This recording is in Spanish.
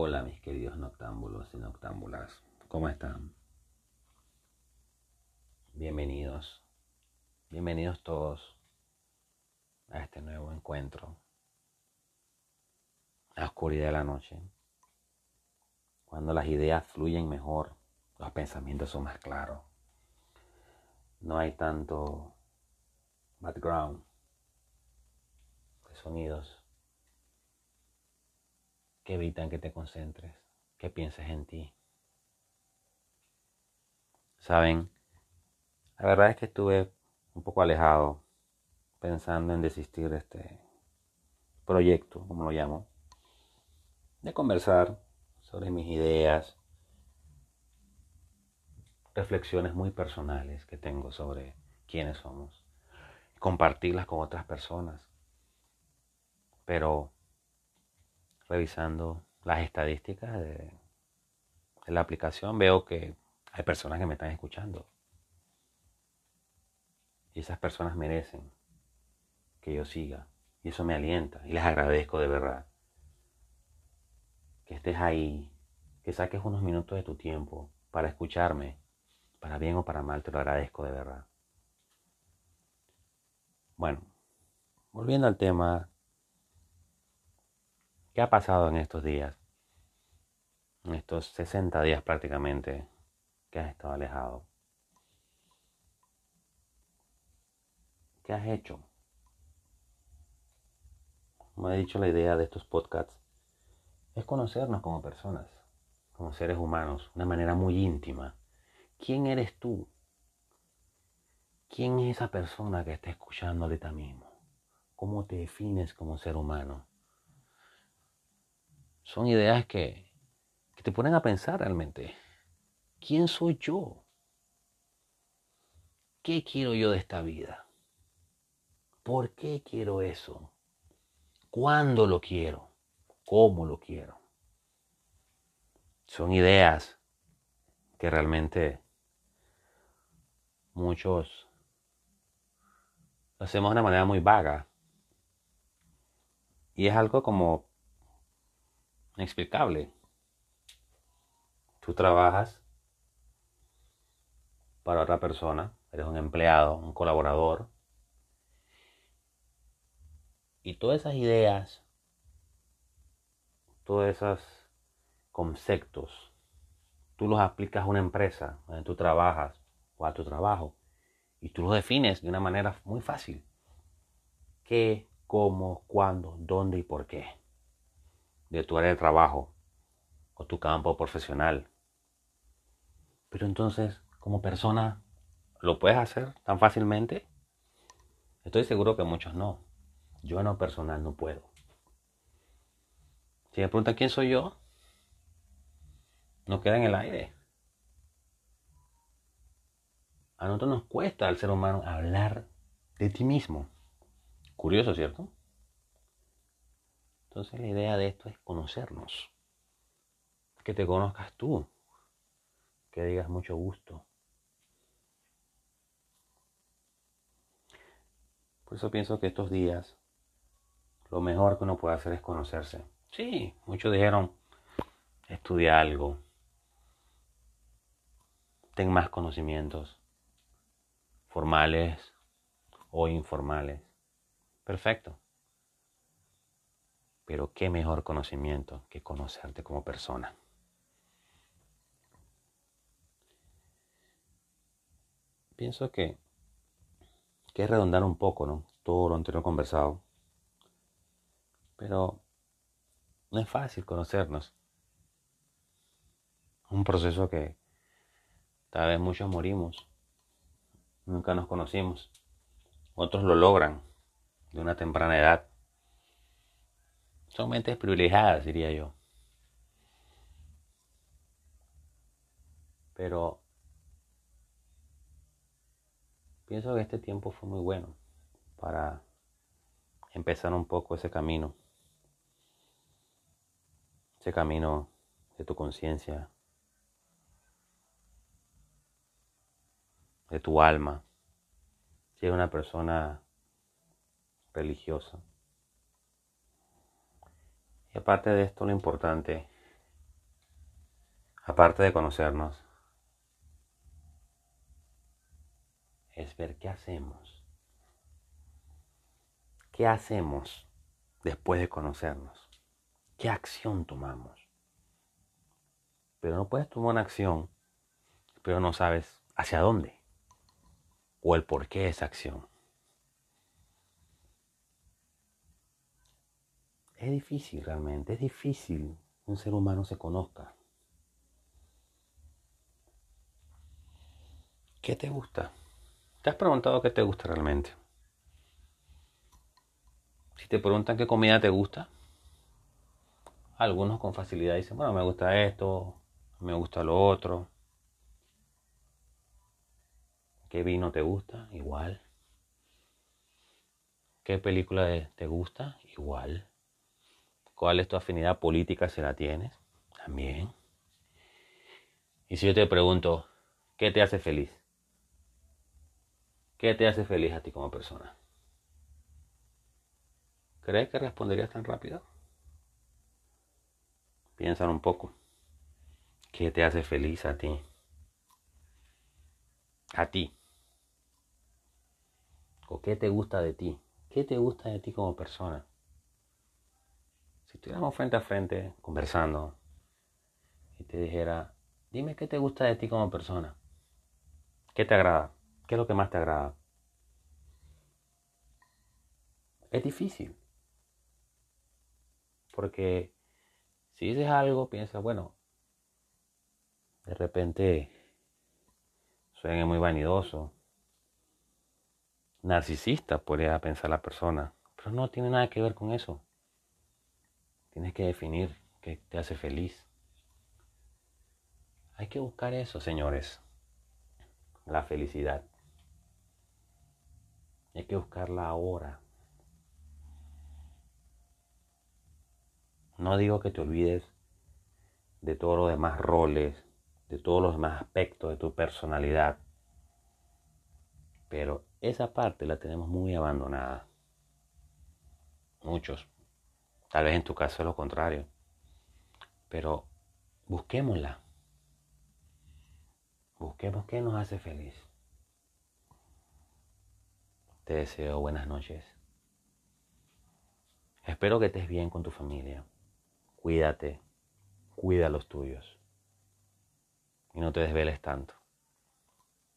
Hola mis queridos noctámbulos y noctámbulas, ¿cómo están? Bienvenidos, bienvenidos todos a este nuevo encuentro, la oscuridad de la noche, cuando las ideas fluyen mejor, los pensamientos son más claros, no hay tanto background de sonidos que evitan que te concentres, que pienses en ti. Saben, la verdad es que estuve un poco alejado pensando en desistir de este proyecto, como lo llamo, de conversar sobre mis ideas, reflexiones muy personales que tengo sobre quiénes somos, compartirlas con otras personas. Pero revisando las estadísticas de, la aplicación, veo que hay personas que me están escuchando. Y esas personas merecen que yo siga. Y eso me alienta. Y les agradezco de verdad. Que estés ahí. Que saques unos minutos de tu tiempo para escucharme. Para bien o para mal, te lo agradezco de verdad. Bueno, volviendo al tema ¿Qué ha pasado en estos días? En estos 60 días prácticamente que has estado alejado. ¿Qué has hecho? Como he dicho, la idea de estos podcasts es conocernos como personas, como seres humanos, de una manera muy íntima. ¿Quién eres tú? ¿Quién es esa persona que está escuchando ahorita mismo? ¿Cómo te defines como ser humano? Son ideas que, te ponen a pensar realmente. ¿Quién soy yo? ¿Qué quiero yo de esta vida? ¿Por qué quiero eso? ¿Cuándo lo quiero? ¿Cómo lo quiero? Son ideas que realmente muchos lo hacemos de una manera muy vaga. Y es algo como inexplicable. Tú trabajas para otra persona, eres un empleado, un colaborador, y todas esas ideas, todos esos conceptos, tú los aplicas a una empresa donde tú trabajas o a tu trabajo, y tú los defines de una manera muy fácil. ¿Qué, cómo, cuándo, dónde y por qué? De tu área de trabajo o tu campo profesional. Pero entonces, como persona, ¿lo puedes hacer tan fácilmente? Estoy seguro que muchos no. Yo en lo personal no puedo. Si me preguntan quién soy yo, no queda en el aire. A nosotros nos cuesta al ser humano hablar de ti mismo. Curioso, ¿cierto? Entonces la idea de esto es conocernos. Que te conozcas tú. Que digas mucho gusto. Por eso pienso que estos días lo mejor que uno puede hacer es conocerse. Sí, muchos dijeron, estudia algo, ten más conocimientos, formales o informales. Perfecto. Pero qué mejor conocimiento que conocerte como persona. Pienso que, que es redondar un poco, ¿no? Todo lo anterior conversado. Pero no es fácil conocernos. Un proceso que tal vez muchos morimos. Nunca nos conocimos. Otros lo logran de una temprana edad. Son mentes privilegiadas, diría yo. Pero pienso que este tiempo fue muy bueno para empezar un poco ese camino. Ese camino de tu conciencia, de tu alma. Si eres una persona religiosa, y aparte de esto, lo importante aparte de conocernos, es ver qué hacemos. ¿Qué hacemos después de conocernos? ¿Qué acción tomamos? Pero no puedes tomar una acción, pero no sabes hacia dónde o el por qué esa acción. Es difícil realmente, es difícil un ser humano se conozca. ¿Qué te gusta? ¿Te has preguntado qué te gusta realmente? Si te preguntan qué comida te gusta, algunos con facilidad dicen, bueno, me gusta esto, me gusta lo otro. ¿Qué vino te gusta? Igual. ¿Qué película te gusta? Igual. ¿Cuál es tu afinidad política si la tienes? También. Y si yo te pregunto, ¿qué te hace feliz? ¿Qué te hace feliz a ti como persona? ¿Crees que responderías tan rápido? Piensa un poco. ¿Qué te hace feliz a ti? A ti. ¿O qué te gusta de ti? ¿Qué te gusta de ti como persona? Si estuviéramos frente a frente conversando y te dijera, dime qué te gusta de ti como persona. ¿Qué te agrada? ¿Qué es lo que más te agrada? Es difícil. Porque si dices algo, piensas, bueno, de repente suena muy vanidoso. Narcisista podría pensar la persona, pero no tiene nada que ver con eso. Tienes que definir qué te hace feliz. Hay que buscar eso, señores. La felicidad. Hay que buscarla ahora. No digo que te olvides de todos los demás roles, de todos los demás aspectos de tu personalidad. Pero esa parte la tenemos muy abandonada. Muchos. Tal vez en tu caso es lo contrario. Pero busquémosla. Busquemos qué nos hace feliz. Te deseo buenas noches. Espero que estés bien con tu familia. Cuídate. Cuida a los tuyos. Y no te desveles tanto.